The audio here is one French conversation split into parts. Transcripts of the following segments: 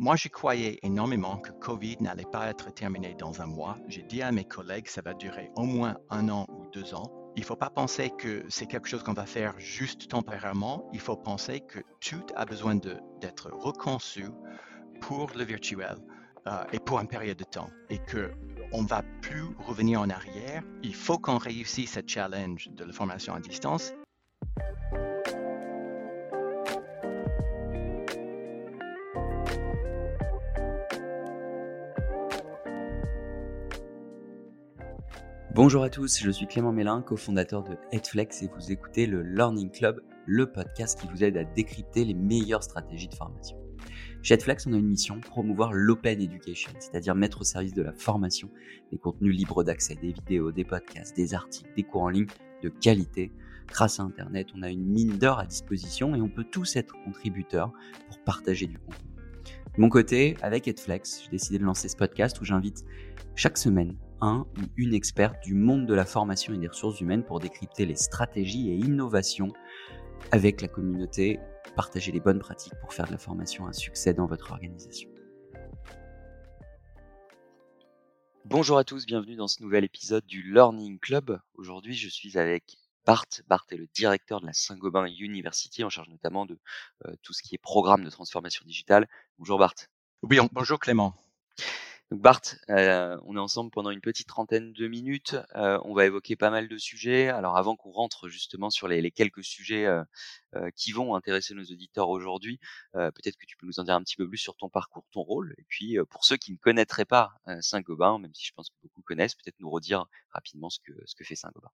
Moi, je croyais énormément que Covid n'allait pas être terminé dans un mois. J'ai dit à mes collègues que ça va durer au moins un an ou deux ans. Il ne faut pas penser que c'est quelque chose qu'on va faire juste temporairement. Il faut penser que tout a besoin d'être reconçu pour le virtuel euh, et pour une période de temps. Et qu'on ne va plus revenir en arrière. Il faut qu'on réussisse ce challenge de la formation à distance Bonjour à tous, je suis Clément Mélin, cofondateur de Headflex et vous écoutez le Learning Club, le podcast qui vous aide à décrypter les meilleures stratégies de formation. Chez Headflex, on a une mission, promouvoir l'open education, c'est-à-dire mettre au service de la formation des contenus libres d'accès, des vidéos, des podcasts, des articles, des cours en ligne de qualité. Grâce à Internet, on a une mine d'or à disposition et on peut tous être contributeurs pour partager du contenu. De mon côté, avec Headflex, j'ai décidé de lancer ce podcast où j'invite chaque semaine un ou une experte du monde de la formation et des ressources humaines pour décrypter les stratégies et innovations avec la communauté, partager les bonnes pratiques pour faire de la formation un succès dans votre organisation. Bonjour à tous, bienvenue dans ce nouvel épisode du Learning Club. Aujourd'hui, je suis avec Bart. Bart est le directeur de la Saint-Gobain University, en charge notamment de euh, tout ce qui est programme de transformation digitale. Bonjour Bart. Oui, bonjour Clément. Donc Bart, euh, on est ensemble pendant une petite trentaine de minutes. Euh, on va évoquer pas mal de sujets. Alors avant qu'on rentre justement sur les, quelques sujets euh, qui vont intéresser nos auditeurs aujourd'hui, peut-être que tu peux nous en dire un petit peu plus sur ton parcours, ton rôle. Et puis pour ceux qui ne connaîtraient pas Saint-Gobain, même si je pense que beaucoup connaissent, peut-être nous redire rapidement ce que, ce que fait Saint-Gobain.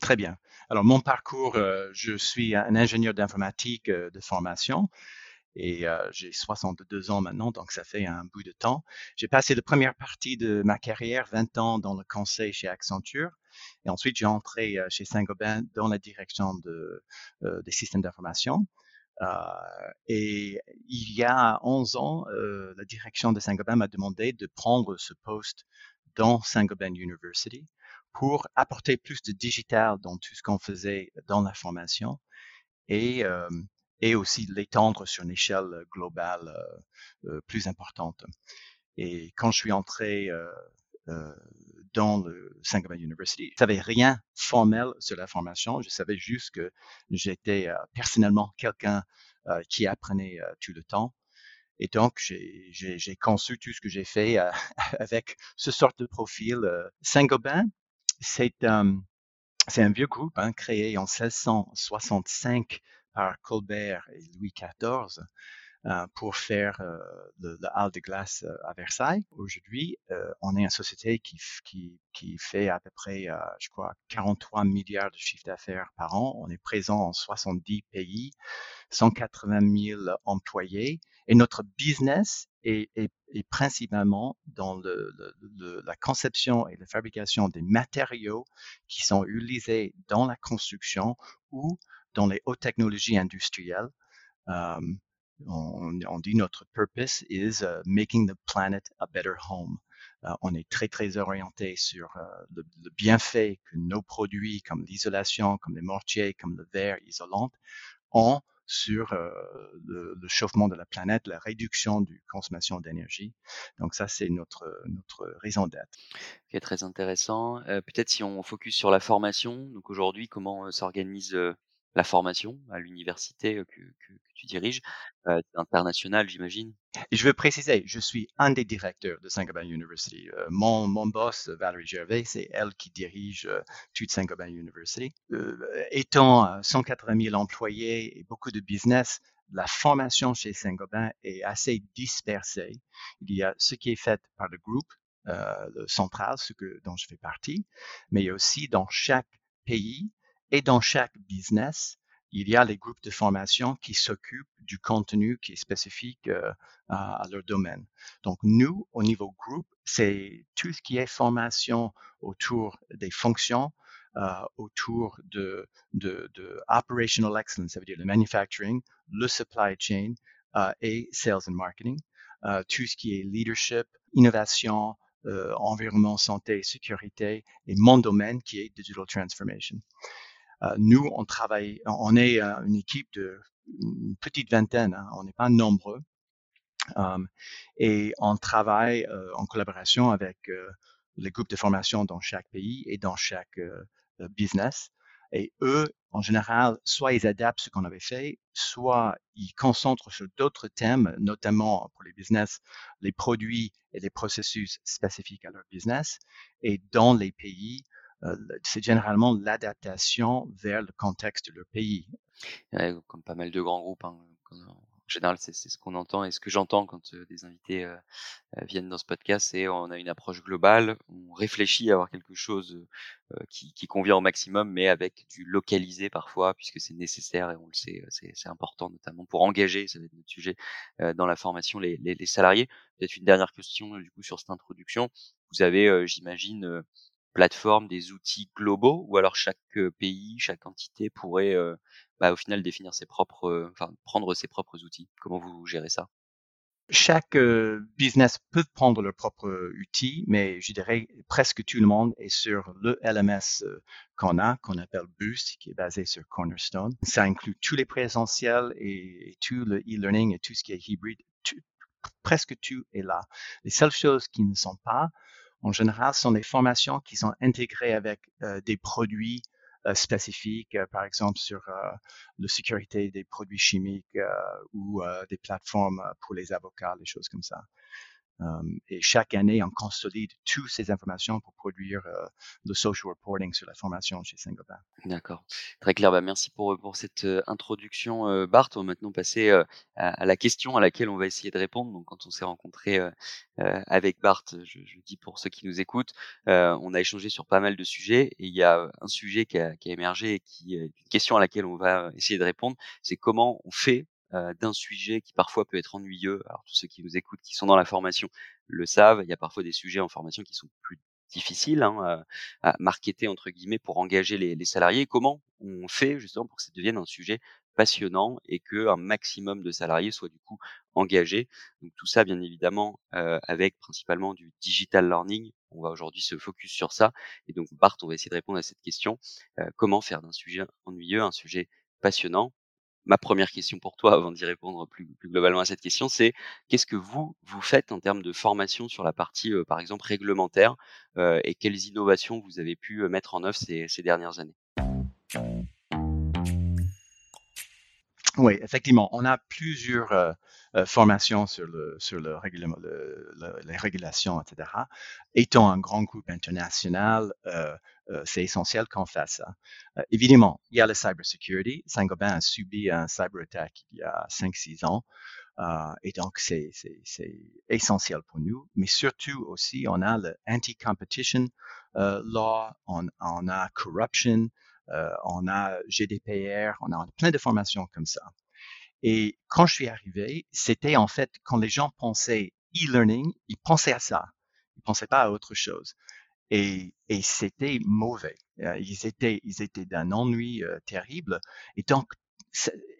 Très bien. Alors mon parcours, je suis un ingénieur d'informatique de formation et euh, j'ai 62 ans maintenant, donc ça fait un bout de temps. J'ai passé la première partie de ma carrière, 20 ans dans le conseil chez Accenture, et ensuite j'ai entré chez Saint-Gobain dans la direction de, euh, des systèmes d'information. Et il y a 11 ans, la direction de Saint-Gobain m'a demandé de prendre ce poste dans Saint-Gobain University pour apporter plus de digital dans tout ce qu'on faisait dans la formation et euh, et aussi l'étendre sur une échelle euh, globale euh, euh, plus importante. Et quand je suis entré dans le Saint-Gobain University. Je savais rien formel sur la formation. Je savais juste que j'étais personnellement quelqu'un qui apprenait tout le temps. Et donc, j'ai conçu tout ce que j'ai fait avec ce sorte de profil. Saint-Gobain, c'est un vieux groupe hein, créé en 1665 par Colbert et Louis XIV euh, pour faire euh, le, hall de glace euh, à Versailles. Aujourd'hui, on est une société qui, fait à peu près, je crois, 43 milliards de chiffre d'affaires par an. On est présent en 70 pays, 180 000 employés. Et notre business est, principalement dans la conception et la fabrication des matériaux qui sont utilisés dans la construction ou dans les hautes technologies industrielles, um, on, dit notre purpose is uh, making the planet a better home. Uh, on est très, très orienté sur uh, le, bienfait que nos produits comme l'isolation, comme les mortiers, comme le verre isolant ont sur euh, le, chauffement de la planète, la réduction du consommation d'énergie. Donc ça, c'est notre, notre raison d'être. Okay, très intéressant. Euh, Peut-être si on focus sur la formation, donc aujourd'hui, comment euh, s'organise euh, la formation à l'université que, tu diriges, euh, international, j'imagine? Je veux préciser, je suis un des directeurs de Saint-Gobain University. Euh, mon, mon boss, Valérie Gervais, c'est elle qui dirige euh, toute Saint-Gobain University. Étant 180 000 employés et beaucoup de business, la formation chez Saint-Gobain est assez dispersée. Il y a ce qui est fait par le groupe le central, ce que, dont je fais partie, mais il y a aussi dans chaque pays et dans chaque business, il y a les groupes de formation qui s'occupent du contenu qui est spécifique euh, à, leur domaine. Donc, nous, au niveau groupe, c'est tout ce qui est formation autour des fonctions, euh, autour de, operational excellence, ça veut dire le manufacturing, le supply chain euh, et sales and marketing, tout ce qui est leadership, innovation, environnement, santé, sécurité et mon domaine qui est digital transformation. Euh, nous, on travaille, on est euh, une équipe de une petite vingtaine, hein, on n'est pas nombreux. Um, et on travaille en collaboration avec les groupes de formation dans chaque pays et dans chaque business. Et eux, en général, soit ils adaptent ce qu'on avait fait, soit ils concentrent sur d'autres thèmes, notamment pour les business, les produits et les processus spécifiques à leur business. Et dans les pays, euh, c'est généralement l'adaptation vers le contexte de leur pays. comme pas mal de grands groupes, hein, en général, c'est ce qu'on entend et ce que j'entends quand des invités viennent dans ce podcast, c'est on a une approche globale, on réfléchit à avoir quelque chose qui, convient au maximum, mais avec du localisé parfois, puisque c'est nécessaire et on le sait, c'est important notamment pour engager, ça va être notre sujet, dans la formation, les, les, les salariés. Peut-être une dernière question du coup sur cette introduction. Vous avez, j'imagine, plateforme, des outils globaux, ou alors chaque pays, chaque entité pourrait bah, au final définir ses propres, enfin prendre ses propres outils? Comment vous gérez ça? Chaque business peut prendre leur propre outil, mais je dirais presque tout le monde est sur le LMS qu'on a, qu'on appelle Boost, qui est basé sur Cornerstone. Ça inclut tous les présentiels et, tout le e-learning et tout ce qui est hybride. presque tout est là. Les seules choses qui ne sont pas, en général, sont des formations qui sont intégrées avec des produits euh, spécifiques, euh, par exemple sur euh, la sécurité des produits chimiques ou des plateformes pour les avocats, des choses comme ça. Um, et chaque année, on consolide toutes ces informations pour produire uh, le social reporting sur la formation chez Saint-Gobain. D'accord. Très clair. Bah, merci pour, pour cette introduction, euh, Bart. On va maintenant passer à, la question à laquelle on va essayer de répondre. Donc, quand on s'est rencontré avec Bart, je, dis pour ceux qui nous écoutent, on a échangé sur pas mal de sujets et il y a un sujet qui a, qui a émergé et qui est une question à laquelle on va essayer de répondre. C'est comment on fait euh, d'un sujet qui parfois peut être ennuyeux. Alors tous ceux qui nous écoutent, qui sont dans la formation, le savent. Il y a parfois des sujets en formation qui sont plus difficiles hein, à, marketer entre guillemets pour engager les, salariés. Comment on fait justement pour que ça devienne un sujet passionnant et que un maximum de salariés soient du coup engagés? Donc tout ça, bien évidemment, euh, avec principalement du digital learning. On va aujourd'hui se focus sur ça. Et donc Bart, on va essayer de répondre à cette question. Euh, comment faire d'un sujet ennuyeux un sujet passionnant ma première question pour toi, avant d'y répondre plus, globalement à cette question, c'est qu'est-ce que vous, vous faites en termes de formation sur la partie, euh, par exemple, réglementaire euh, et quelles innovations vous avez pu euh, mettre en œuvre ces, dernières années? Oui, effectivement, on a plusieurs formations sur les régulations, etc. Étant un grand groupe international, c'est essentiel qu'on fasse ça. Euh, évidemment, il y a la cybersecurity. Saint-Gobain a subi un cyber attack il y a 5-6 ans. et donc, c'est essentiel pour nous. Mais surtout aussi, on a le anti-competition law, on, a corruption, euh, on a GDPR, on a plein de formations comme ça. Et quand je suis arrivé, c'était en fait quand les gens pensaient e-learning, ils pensaient à ça. Ils pensaient pas à autre chose. Et, et c'était mauvais. Euh, ils étaient, ils étaient d'un ennui euh, terrible. Et donc,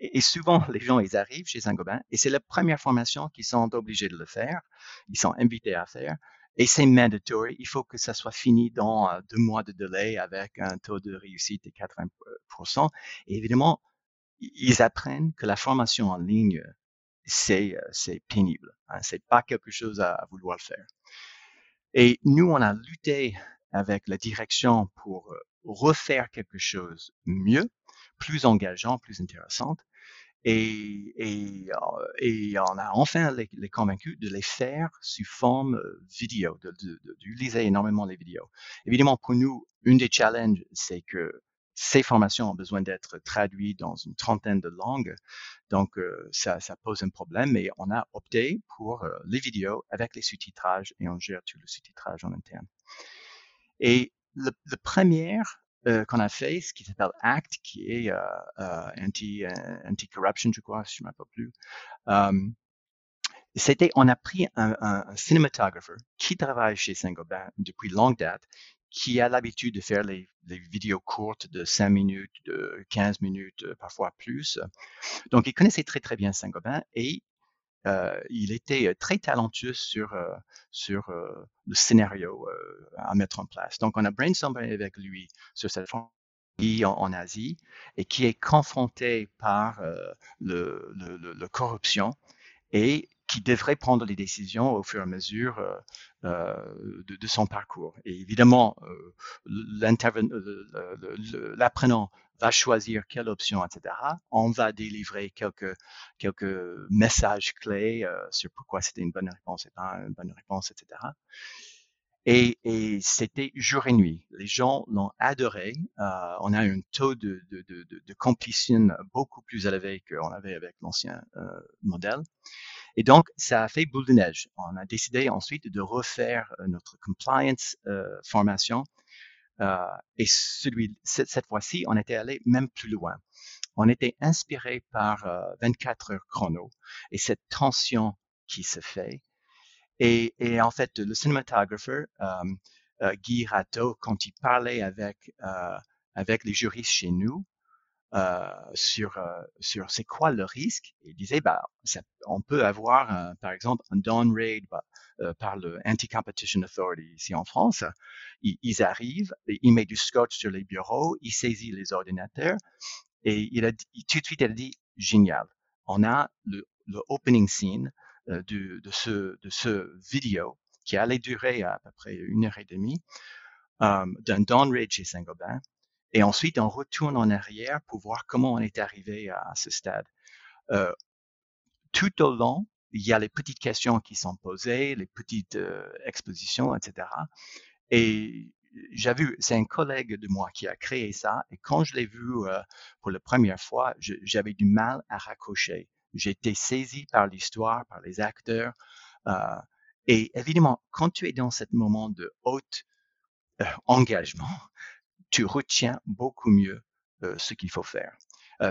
et souvent, les gens, ils arrivent chez Saint-Gobain et c'est la première formation qu'ils sont obligés de le faire. Ils sont invités à faire. Et c'est mandatory. Il faut que ça soit fini dans euh, deux mois de délai avec un taux de réussite de 80%. Et évidemment, ils apprennent que la formation en ligne, c'est, c'est pénible. Hein, c'est pas quelque chose à, vouloir faire. Et nous, on a lutté avec la direction pour euh, refaire quelque chose mieux, plus engageant, plus intéressant. Euh, et, on a enfin les, convaincus de les faire sous forme euh, vidéo, d'utiliser de, énormément les vidéos. Évidemment, pour nous, une des challenges, c'est que ces formations ont besoin d'être traduites dans une trentaine de langues. Donc, euh, ça, pose un problème, mais on a opté pour euh, les vidéos avec les sous-titrages et on gère tout le sous-titrage en interne. Et le, le premier euh, qu'on a fait, ce qui s'appelle ACT, qui est euh, euh, anti, anti corruption, je crois, je ne me rappelle plus. C'était, on a pris un, un, un cinématographeur qui travaille chez Saint-Gobain depuis longue date, qui a l'habitude de faire les, vidéos courtes de 5 minutes, de 15 minutes, parfois plus. Donc, il connaissait très, très bien Saint-Gobain et euh, il était euh, très talentueux sur, euh, sur le scénario à mettre en place. Donc, on a brainstormé avec lui sur cette en, Asie et qui est confronté par euh, le, le, le, corruption et qui devrait prendre les décisions au fur et à mesure euh, euh de, son parcours. Et évidemment, euh, l'apprenant va choisir quelle option, etc. On va délivrer quelques, quelques messages clés sur pourquoi c'était une bonne réponse et pas une bonne réponse, etc. Et, et c'était jour et nuit. Les gens l'ont adoré. Euh, on a un taux de, de, de, de, completion beaucoup plus élevé qu'on avait avec l'ancien euh, modèle. Et donc, ça a fait boule de neige. On a décidé ensuite de refaire euh, notre compliance euh, formation. Euh, et celui, cette, cette fois-ci, on était allé même plus loin. On était inspiré par 24 heures chrono et cette tension qui se fait et, et en fait, le cinématographeur euh, euh, Guy Rateau, quand il parlait avec euh, avec les juristes chez nous euh, sur sur c'est quoi le risque, il disait bah ça, on peut avoir par exemple un downgrade bah, par le Anti-Competition Authority ici en France. Ils, ils arrivent, ils mettent du scotch sur les bureaux, ils saisissent les ordinateurs et il a tout de suite a dit génial. On a le, le opening scene euh, de, ce, vidéo qui allait durer à, peu près une heure et demie euh, d'un downgrade chez Saint-Gobain. Et ensuite, on retourne en arrière pour voir comment on est arrivé à, ce stade. Euh, tout au long, il y a les petites questions qui sont posées, les petites expositions, etc. Et j'ai vu, c'est un collègue de moi qui a créé ça. Et quand je l'ai vu pour la première fois, j'avais du mal à raccrocher. J'ai été saisi par l'histoire, par les acteurs. Euh, et évidemment, quand tu es dans ce moment de haut euh, engagement, tu retiens beaucoup mieux euh, ce qu'il faut faire.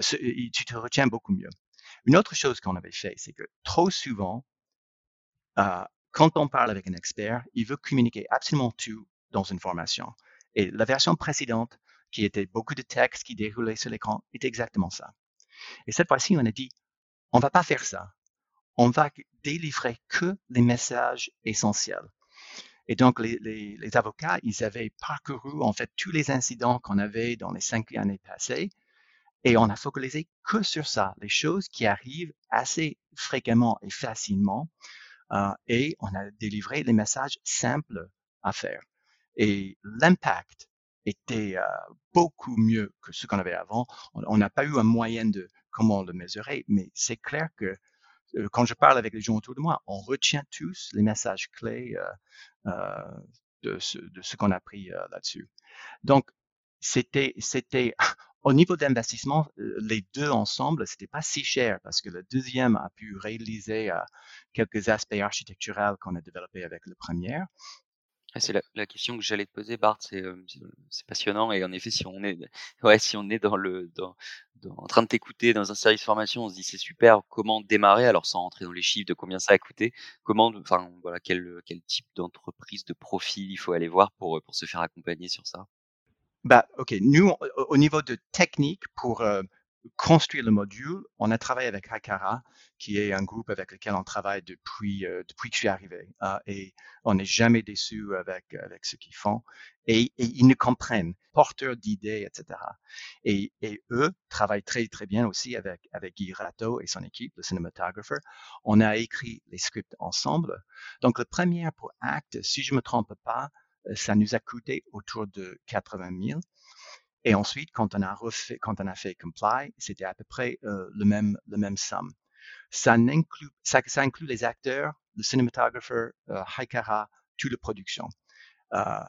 Tu te retiens beaucoup mieux. Une autre chose qu'on avait fait, c'est que trop souvent, quand on parle avec un expert, il veut communiquer absolument tout dans une formation. Et la version précédente, qui était beaucoup de texte qui déroulait sur l'écran, est exactement ça. Et cette fois-ci, on a dit, on va pas faire ça. On va délivrer que les messages essentiels. Et donc, les, avocats, ils avaient parcouru en fait tous les incidents qu'on avait dans les cinq années passées, et on a focalisé que sur ça, les choses qui arrivent assez fréquemment et facilement, euh, et on a délivré les messages simples à faire. Et l'impact était euh, beaucoup mieux que ce qu'on avait avant. On n'a pas eu un moyen de comment le mesurer, mais c'est clair que euh, quand je parle avec les gens autour de moi, on retient tous les messages clés euh, euh de ce, qu'on a pris euh, là-dessus. Donc, c'était, c'était au niveau d'investissement, les deux ensemble, c'était pas si cher parce que le deuxième a pu réaliser quelques aspects architecturaux qu'on a développés avec le premier. Ah, c'est la, la, question que j'allais te poser, Bart. C'est, c'est passionnant et en effet, si on est, ouais, si on est dans le, dans, en train de t'écouter dans un service formation, on se dit c'est super, comment démarrer? Alors sans rentrer dans les chiffres de combien ça a coûté, comment, enfin voilà, quel, quel type d'entreprise, de profil il faut aller voir pour, pour se faire accompagner sur ça? Bah ok, nous au niveau de technique pour euh, construire le module, on a travaillé avec Hakara, qui est un groupe avec lequel on travaille depuis euh, depuis que je suis arrivé, euh, et on n'est jamais déçu avec avec ce qu'ils font, et, ils nous comprennent, porteurs d'idées, etc. Et, eux travaillent très très bien aussi avec avec Guy Rato et son équipe, le cinématographeur. On a écrit les scripts ensemble. Donc le premier pour Act, si je me trompe pas, euh, ça nous a coûté autour de 80 000. Et ensuite, quand on a refait, quand on a fait comply, c'était à peu près euh, le même le même somme. Ça inclut ça, ça inclut les acteurs, le cinématographeur, euh, Haikara, toute la production. Euh,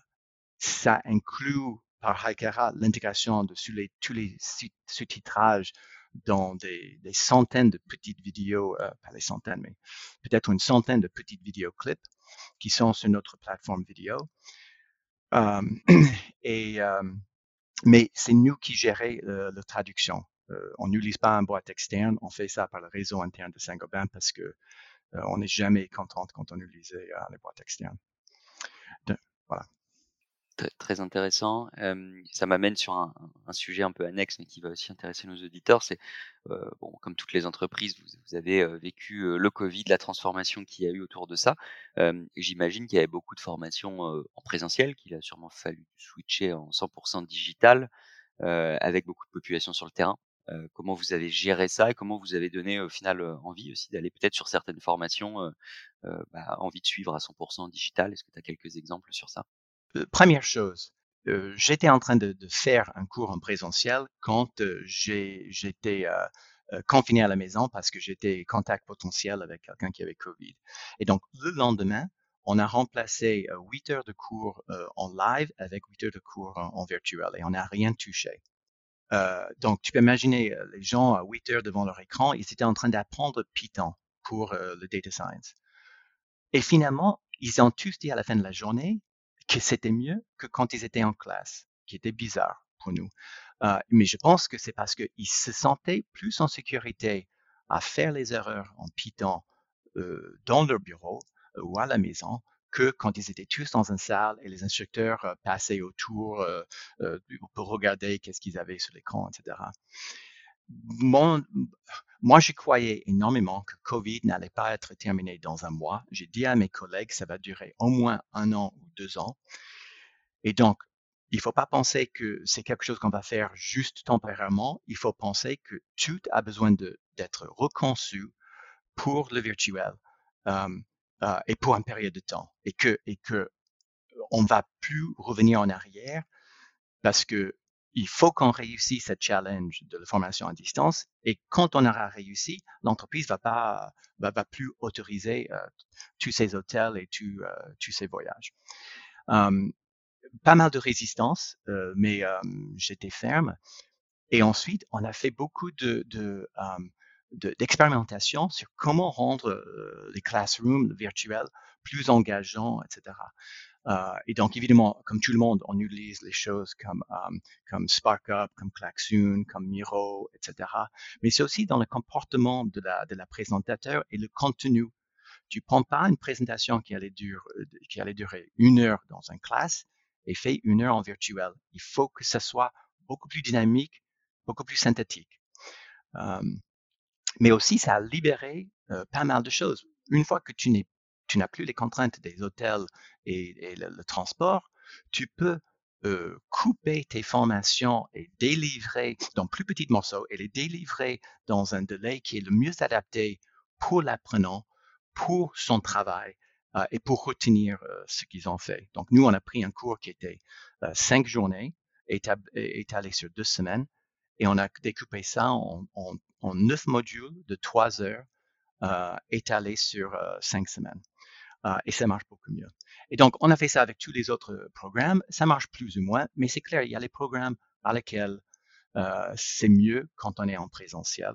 ça inclut par Haikara l'intégration de les, tous les sous-titrages dans des, des, centaines de petites vidéos, euh, pas des centaines, mais peut-être une centaine de petites vidéoclips qui sont sur notre plateforme vidéo. Euh, et euh, mais c'est nous qui gérons euh, la traduction. Euh, on n'utilise pas un boîte externe, on fait ça par le réseau interne de Saint-Gobain parce que euh, on n'est jamais content quand on utilise euh, les boîtes externes. Très intéressant. Ça m'amène sur un, sujet un peu annexe, mais qui va aussi intéresser nos auditeurs. C'est bon, comme toutes les entreprises, vous, avez vécu le Covid, la transformation qu'il y a eu autour de ça. J'imagine qu'il y avait beaucoup de formations en présentiel, qu'il a sûrement fallu switcher en 100% digital. avec beaucoup de population sur le terrain. comment vous avez géré ça et comment vous avez donné au final envie aussi d'aller peut-être sur certaines formations, bah, envie de suivre à 100% digital? Est-ce que tu as quelques exemples sur ça? Première chose, j'étais en train de, faire un cours en présentiel quand j'étais confiné à la maison parce que j'étais contact potentiel avec quelqu'un qui avait Covid. Et donc, le lendemain, on a remplacé 8 heures de cours en live avec 8 heures de cours en, virtuel et on n'a rien touché. donc, tu peux imaginer les gens à 8 heures devant leur écran, ils étaient en train d'apprendre Python pour le data science. Et finalement, ils ont tous dit à la fin de la journée que c'était mieux que quand ils étaient en classe, qui était bizarre pour nous. mais je pense que c'est parce qu'ils se sentaient plus en sécurité à faire les erreurs en Python dans leur bureau ou à la maison que quand ils étaient tous dans une salle et les instructeurs euh, passaient autour euh, euh, pour regarder qu'est-ce qu'ils avaient sur l'écran, etc. moi, je croyais énormément que Covid n'allait pas être terminé dans un mois. J'ai dit à mes collègues, ça va durer au moins un an ou deux ans. Et donc, il ne faut pas penser que c'est quelque chose qu'on va faire juste temporairement. Il faut penser que tout a besoin d'être reconçu pour le virtuel. Euh, et pour une période de temps et que et que va plus revenir en arrière parce que il faut qu'on réussisse ce challenge de la formation à distance et quand on aura réussi, l'entreprise va pas va, plus autoriser euh, tous ces hôtels et tous euh, ces voyages. Pas mal de résistance, euh, mais j'étais ferme. Et ensuite, on a fait beaucoup de, de d'expérimentation sur comment rendre les classrooms virtuels plus engageants, etc. Euh, et donc, évidemment, comme tout le monde, on utilise les choses comme, um, comme SparkUp, comme Klaxoon, comme Miro, etc. Mais c'est aussi dans le comportement de la, de la présentateur et le contenu. Tu prends pas une présentation qui allait, durer, qui allait durer une heure dans une classe et fais une heure en virtuel. Il faut que ça soit beaucoup plus dynamique, beaucoup plus synthétique. Mais aussi ça a libéré euh, pas mal de choses. Une fois que tu n'es tu n'as plus les contraintes des hôtels et, le, transport, tu peux euh, couper tes formations et délivrer dans plus petits morceaux et les délivrer dans un délai qui est le mieux adapté pour l'apprenant, pour son travail euh, et pour retenir ce qu'ils ont fait. Donc, nous, on a pris un cours qui était cinq journées, étalé sur deux semaines, et on a découpé ça en, neuf modules de trois heures euh, étalés sur euh, cinq semaines. Euh, et ça marche beaucoup mieux. Et donc, on a fait ça avec tous les autres programmes. Ça marche plus ou moins, mais c'est clair, il y a les programmes à lesquels c'est mieux quand on est en présentiel.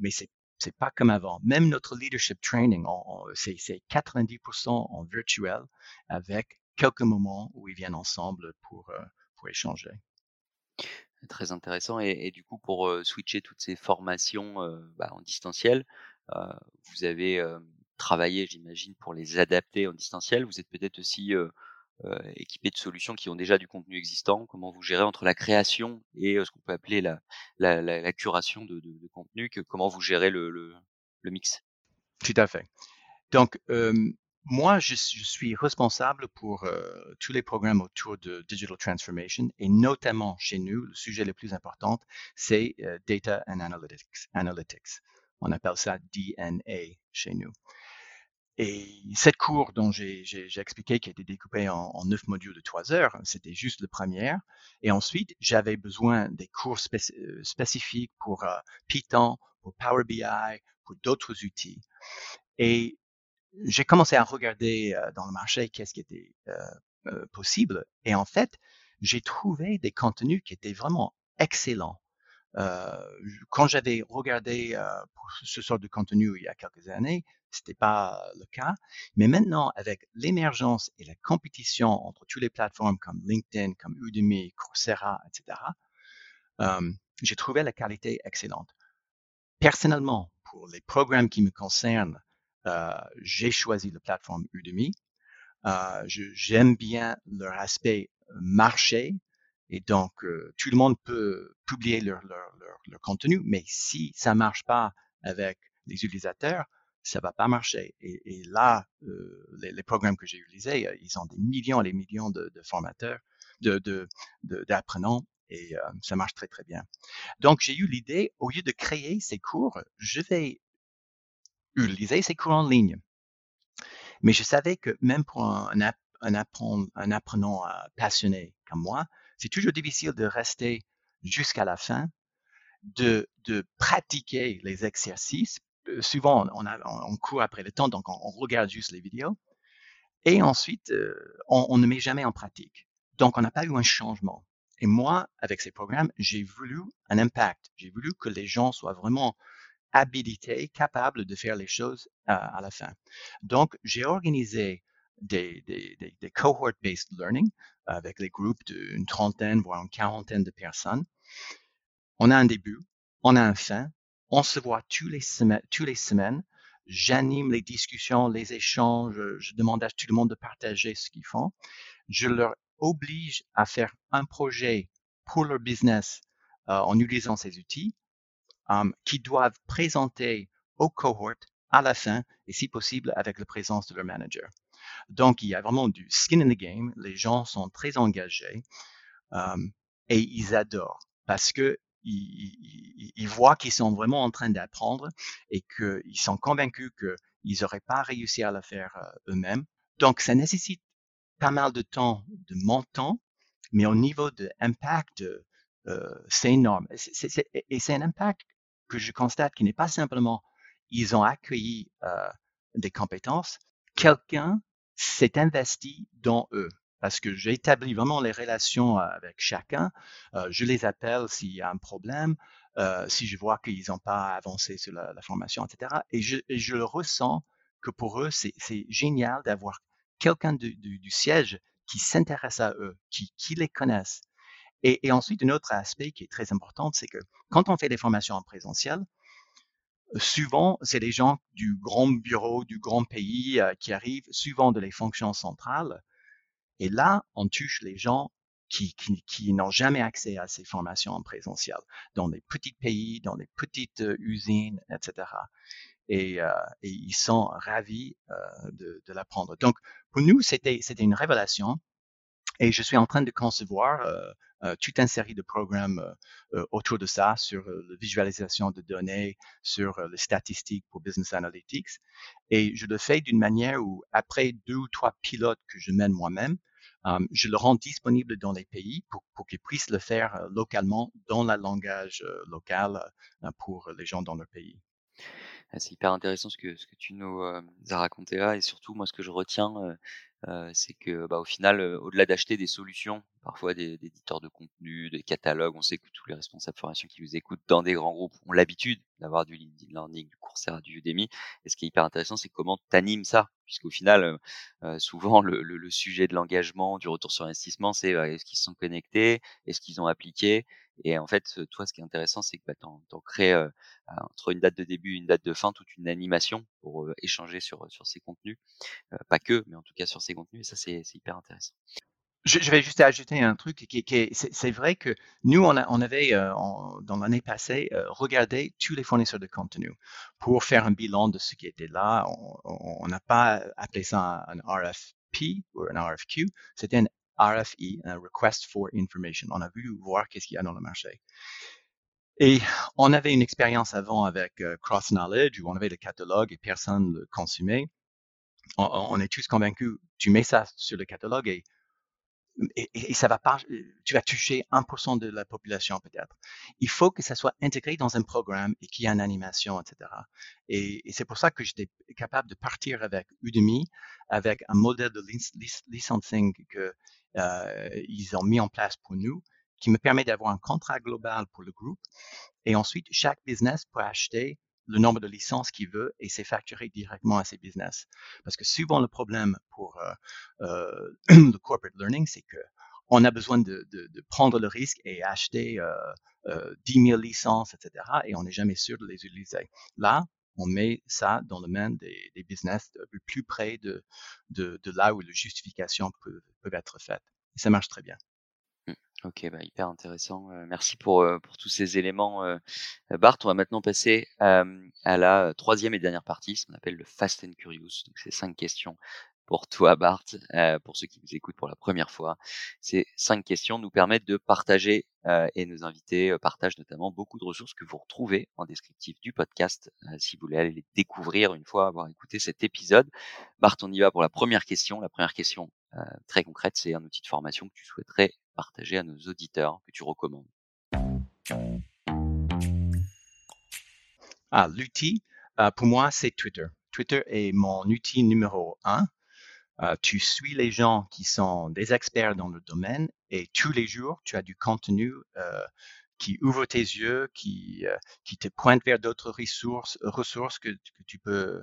mais c'est c'est pas comme avant. Même notre leadership training, c'est 90% en virtuel avec quelques moments où ils viennent ensemble pour, pour échanger. Très intéressant. Et, du coup, pour switcher toutes ces formations bah, en distanciel, vous avez travaillé, j'imagine, pour les adapter en distanciel. Vous êtes peut-être aussi équipé de solutions qui ont déjà du contenu existant. Comment vous gérez entre la création et ce qu'on peut appeler la, curation de, contenu Comment vous gérez le, mix? Tout à fait. Donc, moi, je, suis responsable pour tous les programmes autour de digital transformation et notamment chez nous, le sujet le plus important, c'est data and analytics, analytics. On appelle ça DNA chez nous. Et cette cours dont j'ai expliqué, qui a été découpée en, neuf modules de trois heures, c'était juste le premier. Et ensuite, j'avais besoin des cours euh, spécifiques pour Python, pour Power BI, pour d'autres outils. Et j'ai commencé à regarder euh, dans le marché qu'est-ce qui était euh, euh, possible. Et en fait, j'ai trouvé des contenus qui étaient vraiment excellents. Quand j'avais regardé pour ce sort de contenu il y a quelques années, c'était pas le cas. Mais maintenant, avec l'émergence et la compétition entre toutes les plateformes comme LinkedIn, comme Udemy, Coursera, etc., j'ai trouvé la qualité excellente. Personnellement, pour les programmes qui me concernent, euh, j'ai choisi la plateforme Udemy. Euh, J'aime bien leur aspect marché et donc euh, tout le monde peut publier leur, leur, leur, leur, contenu, mais si ça marche pas avec les utilisateurs, ça va pas marcher. Et, et là, euh, les, les, programmes que j'ai utilisés, ils ont des millions et des millions de, de formateurs, de d'apprenants, et ça marche très très bien. Donc j'ai eu l'idée, au lieu de créer ces cours, je vais utiliser ces cours en ligne. Mais je savais que même pour un, un, apprenant, passionné comme moi, c'est toujours difficile de rester jusqu'à la fin, de, pratiquer les exercices. souvent, on, court après le temps, donc on, regarde juste les vidéos. Et ensuite, on, on, ne met jamais en pratique. Donc, on n'a pas eu un changement. Et moi, avec ces programmes, j'ai voulu un impact. J'ai voulu que les gens soient vraiment habilités, capables de faire les choses à, la fin. Donc, j'ai organisé des, des, cohort-based learning avec les groupes d'une trentaine, voire une quarantaine de personnes. On a un début, on a un fin, on se voit tous les semaines. J'anime les discussions, les échanges, je demande à tout le monde de partager ce qu'ils font. Je leur oblige à faire un projet pour leur business euh, en utilisant ces outils um, qui doivent présenter au cohort à la fin et si possible avec la présence de leur manager. Donc, il y a vraiment du skin in the game. Les gens sont très engagés et ils adorent parce que ils, voient qu'ils sont vraiment en train d'apprendre et qu'ils sont convaincus qu'ils n'auraient pas réussi à le faire euh, eux-mêmes. Donc, ça nécessite pas mal de temps de mon mais au niveau de impact, euh, c'est énorme. et c'est un impact que je constate qui n'est pas simplement ils ont accueilli euh, des compétences, quelqu'un s'est investi dans eux. Parce que j'ai établi vraiment les relations avec chacun. Euh, je les appelle s'il y a un problème, euh, si je vois qu'ils n'ont pas avancé sur la, formation, etc. Et je, le ressens que pour eux, c'est génial d'avoir quelqu'un du, siège qui s'intéresse à eux, qui, les connaissent. Et, et, ensuite, un autre aspect qui est très important, c'est que quand on fait des formations en présentiel, souvent, c'est les gens du grand bureau, du grand pays euh, qui arrivent, souvent de les fonctions centrales. Et là, on touche les gens qui, qui, qui n'ont jamais accès à ces formations en présentiel, dans les petits pays, dans les petites euh, usines, etc et, euh, et ils sont ravis euh, de, de l'apprendre. Donc, pour nous, c'était une révélation. Et je suis en train de concevoir euh toute une série de programmes euh, euh, autour de ça, sur la visualisation de données, sur les statistiques pour Business Analytics. Et je le fais d'une manière où, après deux ou trois pilotes que je mène moi-même, je le rends disponible dans les pays pour, qu'ils puissent le faire localement dans le langage local pour les gens dans leur pays. Ah, c'est hyper intéressant ce que tu nous as raconté là et surtout moi ce que je retiens c'est que bah, au final au-delà d'acheter des solutions parfois des, éditeurs de contenu des catalogues on sait que tous les responsables formation qui vous écoutent dans des grands groupes ont l'habitude d'avoir du LinkedIn Learning du Coursera du Udemy. Et ce qui est hyper intéressant c'est comment tu animes ça puisqu'au final souvent le, le, sujet de l'engagement du retour sur investissement c'est est-ce qu'ils se sont connectés est-ce qu'ils ont appliqué? Et en fait, toi, ce qui est intéressant, c'est que bah, tu en, crées entre une date de début et une date de fin toute une animation pour échanger sur, ces contenus. pas que, mais en tout cas sur ces contenus. Et ça, c'est hyper intéressant. Je, vais juste ajouter un truc qui, qui est, c'est vrai que nous, on, avait, dans l'année passée, regardé tous les fournisseurs de contenu pour faire un bilan de ce qui était là. On n'a pas appelé ça un, un RFP ou un RFQ, c'était un RFE, un Request for Information. On a voulu voir qu'est-ce qu'il y a dans le marché. Et on avait une expérience avant avec euh, Cross Knowledge où on avait le catalogue et personne ne le consumait. On, on, est tous convaincus, tu mets ça sur le catalogue et et, ça va pas, tu vas toucher 1% de la population peut-être. Il faut que ça soit intégré dans un programme et qu'il y ait une animation, etc. Et, c'est pour ça que j'étais capable de partir avec Udemy, avec un modèle de licensing que euh, ils ont mis en place pour nous, qui me permet d'avoir un contrat global pour le groupe. Et ensuite, chaque business peut acheter le nombre de licences qu'il veut et c'est facturé directement à ses business. Parce que souvent le problème pour euh, euh, le corporate learning, c'est que on a besoin de, de, de, prendre le risque et acheter euh, euh, 10 000 licences, etc. Et on n'est jamais sûr de les utiliser. Là, on met ça dans le main des, des business le plus près de, de, de là où les justifications peuvent, peuvent être faites. Et ça marche très bien. Ok, bah, hyper intéressant. merci pour, pour tous ces éléments, Bart. On va maintenant passer à la troisième et dernière partie, ce qu'on appelle le Fast and Curious. Donc, c'est cinq questions pour toi, Bart, pour ceux qui nous écoutent pour la première fois. Ces cinq questions nous permettent de partager et nos invités partagent notamment beaucoup de ressources que vous retrouvez en descriptif du podcast si vous voulez aller les découvrir une fois avoir écouté cet épisode. Bart, on y va pour la première question. La première question très concrète, c'est un outil de formation que tu souhaiterais partager à nos auditeurs, que tu recommandes. Ah, l'outil, pour moi, c'est Twitter. Twitter est mon outil numéro un euh, tu suis les gens qui sont des experts dans le domaine et tous les jours, tu as du contenu euh, qui ouvre tes yeux, qui, euh, te pointe vers d'autres ressources, que tu peux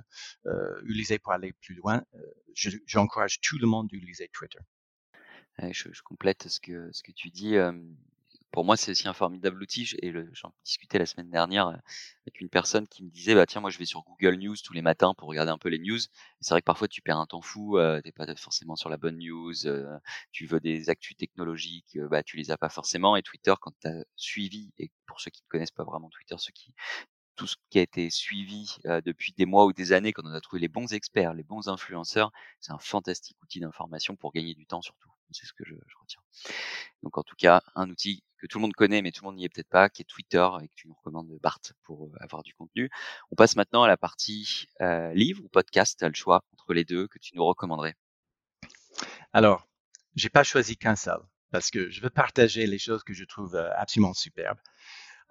utiliser pour aller plus loin. J'encourage tout le monde d'utiliser Twitter. Je, complète ce que, ce que tu dis pour moi, c'est aussi un formidable outil. Et j'en discutais la semaine dernière avec une personne qui me disait, bah tiens, moi je vais sur Google News tous les matins pour regarder un peu les news. C'est vrai que parfois tu perds un temps fou, euh, t'es pas forcément sur la bonne news, tu veux des actus technologiques, bah tu les as pas forcément. Et Twitter, quand tu as suivi, et pour ceux qui ne connaissent pas vraiment Twitter, ceux qui tout ce qui a été suivi depuis des mois ou des années, quand on a trouvé les bons experts, les bons influenceurs, c'est un fantastique outil d'information pour gagner du temps surtout. C'est ce que je, retiens. Donc en tout cas, un outil que tout le monde connaît, mais tout le monde n'y est peut-être pas, qui est Twitter et que tu nous recommandes Bart pour avoir du contenu. On passe maintenant à la partie euh, livre ou podcast. Tu as le choix entre les deux que tu nous recommanderais. Alors, j'ai pas choisi qu'un seul parce que je veux partager les choses que je trouve absolument superbes.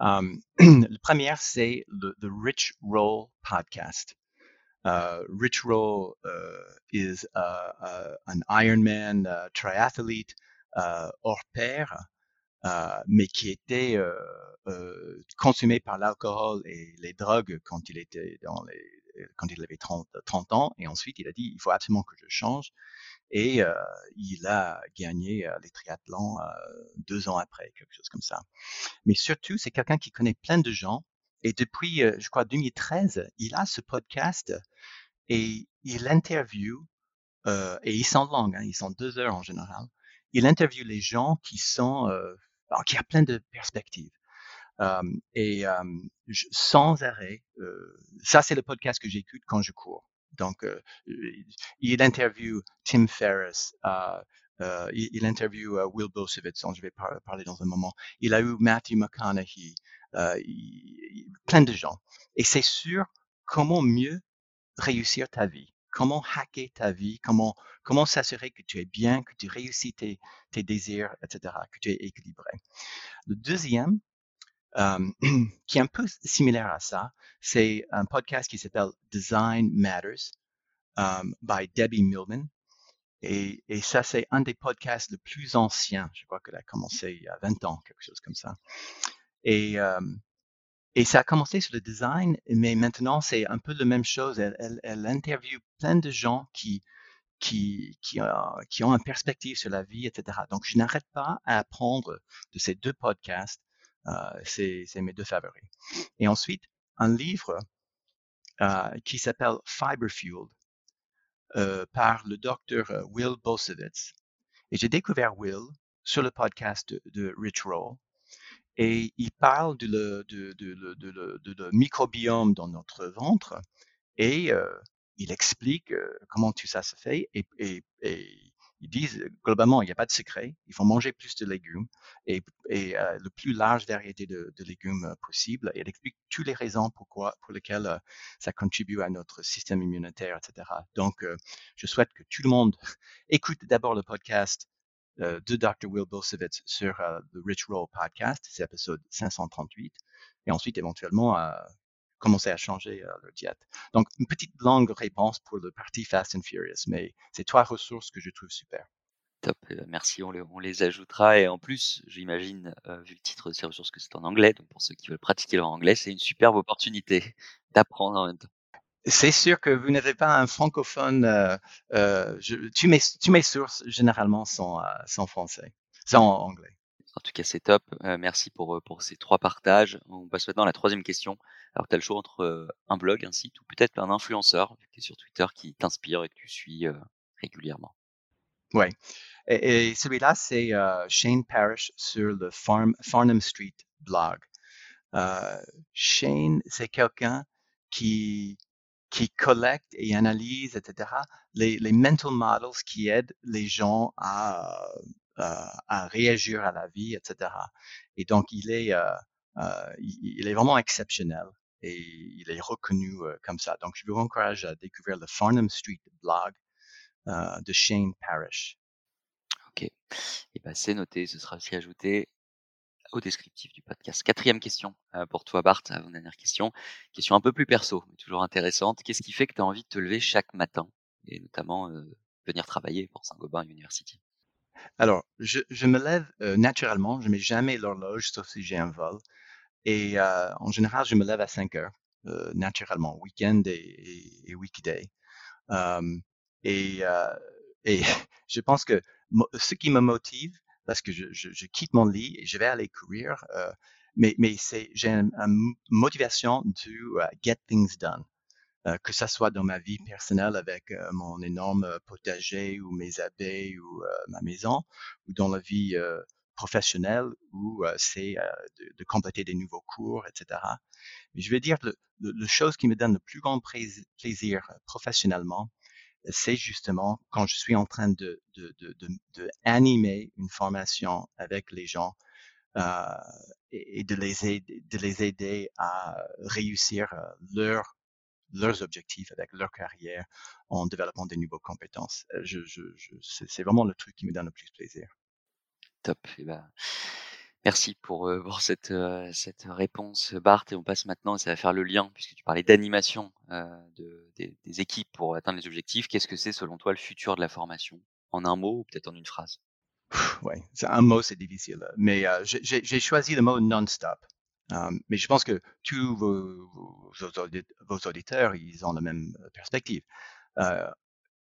Le premier, c'est le The Rich Roll Podcast. Uh, Rich Roll uh, is uh, uh an Ironman uh, triathlete uh, hors pair, mais qui était consumé par l'alcool et les drogues quand il était dans les, quand il avait 30, 30 ans. Et ensuite, il a dit, il faut absolument que je change. Et euh, il a gagné euh, les triathlons euh, deux ans après, quelque chose comme ça. Mais surtout, c'est quelqu'un qui connaît plein de gens. Et depuis, je crois, 2013, il a ce podcast et il interviewe, et ils sont longs, hein, ils sont deux heures en général. Il interviewe les gens qui sont, qui a plein de perspectives. et sans arrêt, ça c'est le podcast que j'écoute quand je cours. Donc, euh, il interviewe Tim Ferriss, euh, euh, il, interviewe Will Bosovitz, dont je vais parler dans un moment. Il a eu Matthew McConaughey, plein de gens. Et c'est sur comment mieux réussir ta vie, comment hacker ta vie, comment comment s'assurer que tu es bien, que tu réussis tes, tes désirs, etc., que tu es équilibré. Le deuxième, euh, qui est un peu similaire à ça. C'est un podcast qui s'appelle Design Matters um, by Debbie Millman. Et, et ça, c'est un des podcasts le plus anciens. Je crois qu'elle a commencé il y a 20 ans, quelque chose comme ça. Et, et ça a commencé sur le design, mais maintenant, c'est un peu la même chose. Elle, elle, elle interviewe plein de gens qui, qui, qui, euh, qui ont une perspective sur la vie, etc. Donc, je n'arrête pas à apprendre de ces deux podcasts euh, c'est mes deux favoris. Et ensuite, un livre euh, qui s'appelle Fiber Fueled euh, par le docteur Will Bosovitz. Et j'ai découvert Will sur le podcast de, Rich Roll. Et il parle de, de, microbiome dans notre ventre et il explique comment tout ça se fait et, et, et ils disent globalement, il n'y a pas de secret. Il faut manger plus de légumes et, le plus large variété de, légumes possible. Et elle explique toutes les raisons pour lesquelles ça contribue à notre système immunitaire, etc. Donc, je souhaite que tout le monde écoute d'abord le podcast de Dr. Will Bosovitz sur le Rich Roll podcast, c'est l'épisode 538, et ensuite éventuellement commencer à changer euh, leur diète. Donc, une petite longue réponse pour le parti Fast and Furious, mais c'est trois ressources que je trouve super. Top, euh, merci, on les, ajoutera. Et en plus, j'imagine, euh, vu le titre de ces ressources, que c'est en anglais, donc pour ceux qui veulent pratiquer leur anglais, c'est une superbe opportunité d'apprendre en même temps. C'est sûr que vous n'avez pas un francophone. Euh, euh, je, tous mes sources, généralement, sont, euh, sont français, en anglais. En tout cas, c'est top. Euh, merci pour, pour ces trois partages. On passe maintenant à la troisième question. Alors, tu as le choix entre euh, un blog, un site ou peut-être un influenceur qui est sur Twitter qui t'inspire et que tu suis euh, régulièrement. Oui. Et, celui-là, c'est Shane Parrish sur le Farm, Farnham Street blog. Shane, c'est quelqu'un qui qui collecte et analyse, etc., les, les mental models qui aident les gens à, à réagir à la vie, etc. Et donc, il est, euh, euh, il est vraiment exceptionnel et il est reconnu euh, comme ça. Donc, je vous encourage à découvrir le Farnham Street blog euh, de Shane Parrish. Ok, et eh ben, c'est noté, ce sera aussi ajouté au descriptif du podcast. Quatrième question euh, pour toi, Bart, avant dernière question. Question un peu plus perso, mais toujours intéressante. Qu'est-ce qui fait que tu as envie de te lever chaque matin et notamment euh, venir travailler pour Saint-Gobain University? Alors, je, je me lève euh, naturellement, je mets jamais l'horloge sauf si j'ai un vol. Et euh, en général, je me lève à 5 heures, euh, naturellement, week-end et, et, et weekday. et, et je pense que ce qui me motive, parce que je, je, je, quitte mon lit et je vais aller courir. Euh, mais mais c'est j'ai une un motivation de uh, get things done, euh, que ça soit dans ma vie personnelle avec euh, mon énorme potager ou mes abeilles ou ma maison, ou dans la vie professionnelle où c'est de, de, compléter des nouveaux cours, etc. Mais je vais dire le, chose qui me donne le plus grand plaisir professionnellement, c'est justement quand je suis en train de, de, de, de, animer une formation avec les gens euh, et, de les aider, de les aider à réussir euh, leur, leurs objectifs avec leur carrière en développant des nouvelles compétences. Euh, c'est vraiment le truc qui me donne le plus plaisir. Top. Eh ben, Merci pour, euh, pour cette, euh, cette réponse, Bart. Et on passe maintenant, ça va faire le lien, puisque tu parlais d'animation euh, de, des, des, équipes pour atteindre les objectifs. Qu'est-ce que c'est, selon toi, le futur de la formation? En un mot ou peut-être en une phrase? Oui, un mot, c'est difficile. Mais euh, j'ai choisi le mot non-stop. Um, mais je pense que tous vos, vos, auditeurs, ils ont la même perspective. Euh,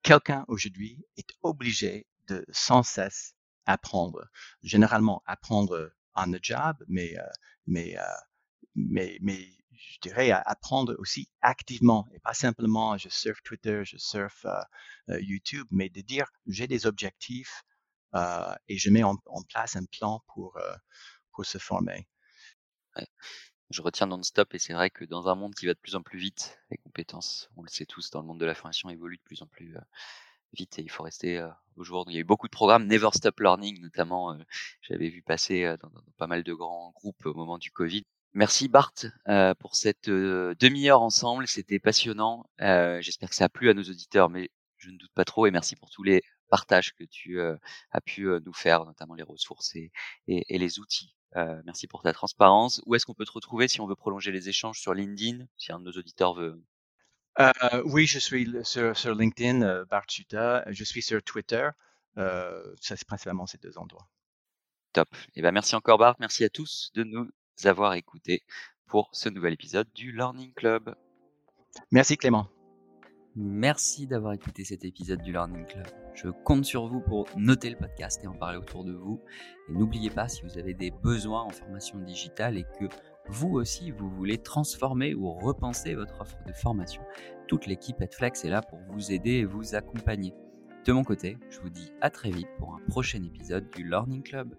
Quelqu'un aujourd'hui est obligé de sans cesse apprendre. Généralement, apprendre on the job, mais, euh, mais, euh, mais, mais je dirais apprendre aussi activement et pas simplement je surfe Twitter, je surfe euh, YouTube, mais de dire j'ai des objectifs et je mets en, place un plan pour, pour se former. Je retiens non-stop et c'est vrai que dans un monde qui va de plus en plus vite, les compétences, on le sait tous, dans le monde de la formation évoluent de plus en plus vite et il faut rester euh, au jour. Il y a eu beaucoup de programmes, Never Stop Learning notamment, euh, j'avais vu passer euh, dans, dans, pas mal de grands groupes au moment du Covid. Merci Bart euh, pour cette demi-heure ensemble, c'était passionnant. J'espère que ça a plu à nos auditeurs, mais je ne doute pas trop. Et merci pour tous les partages que tu as pu nous faire, notamment les ressources et, et, et les outils. merci pour ta transparence. Où est-ce qu'on peut te retrouver si on veut prolonger les échanges sur LinkedIn, si un de nos auditeurs veut euh, oui, je suis sur, sur LinkedIn, euh, Bart Chuta. Je suis sur Twitter. Euh, ça, c'est principalement ces deux endroits. Top. Et eh ben, merci encore, Bart. Merci à tous de nous avoir écoutés pour ce nouvel épisode du Learning Club. Merci, Clément. Merci d'avoir écouté cet épisode du Learning Club. Je compte sur vous pour noter le podcast et en parler autour de vous. Et n'oubliez pas, si vous avez des besoins en formation digitale et que vous aussi, vous voulez transformer ou repenser votre offre de formation, toute l'équipe Edflex est là pour vous aider et vous accompagner. De mon côté, je vous dis à très vite pour un prochain épisode du Learning Club.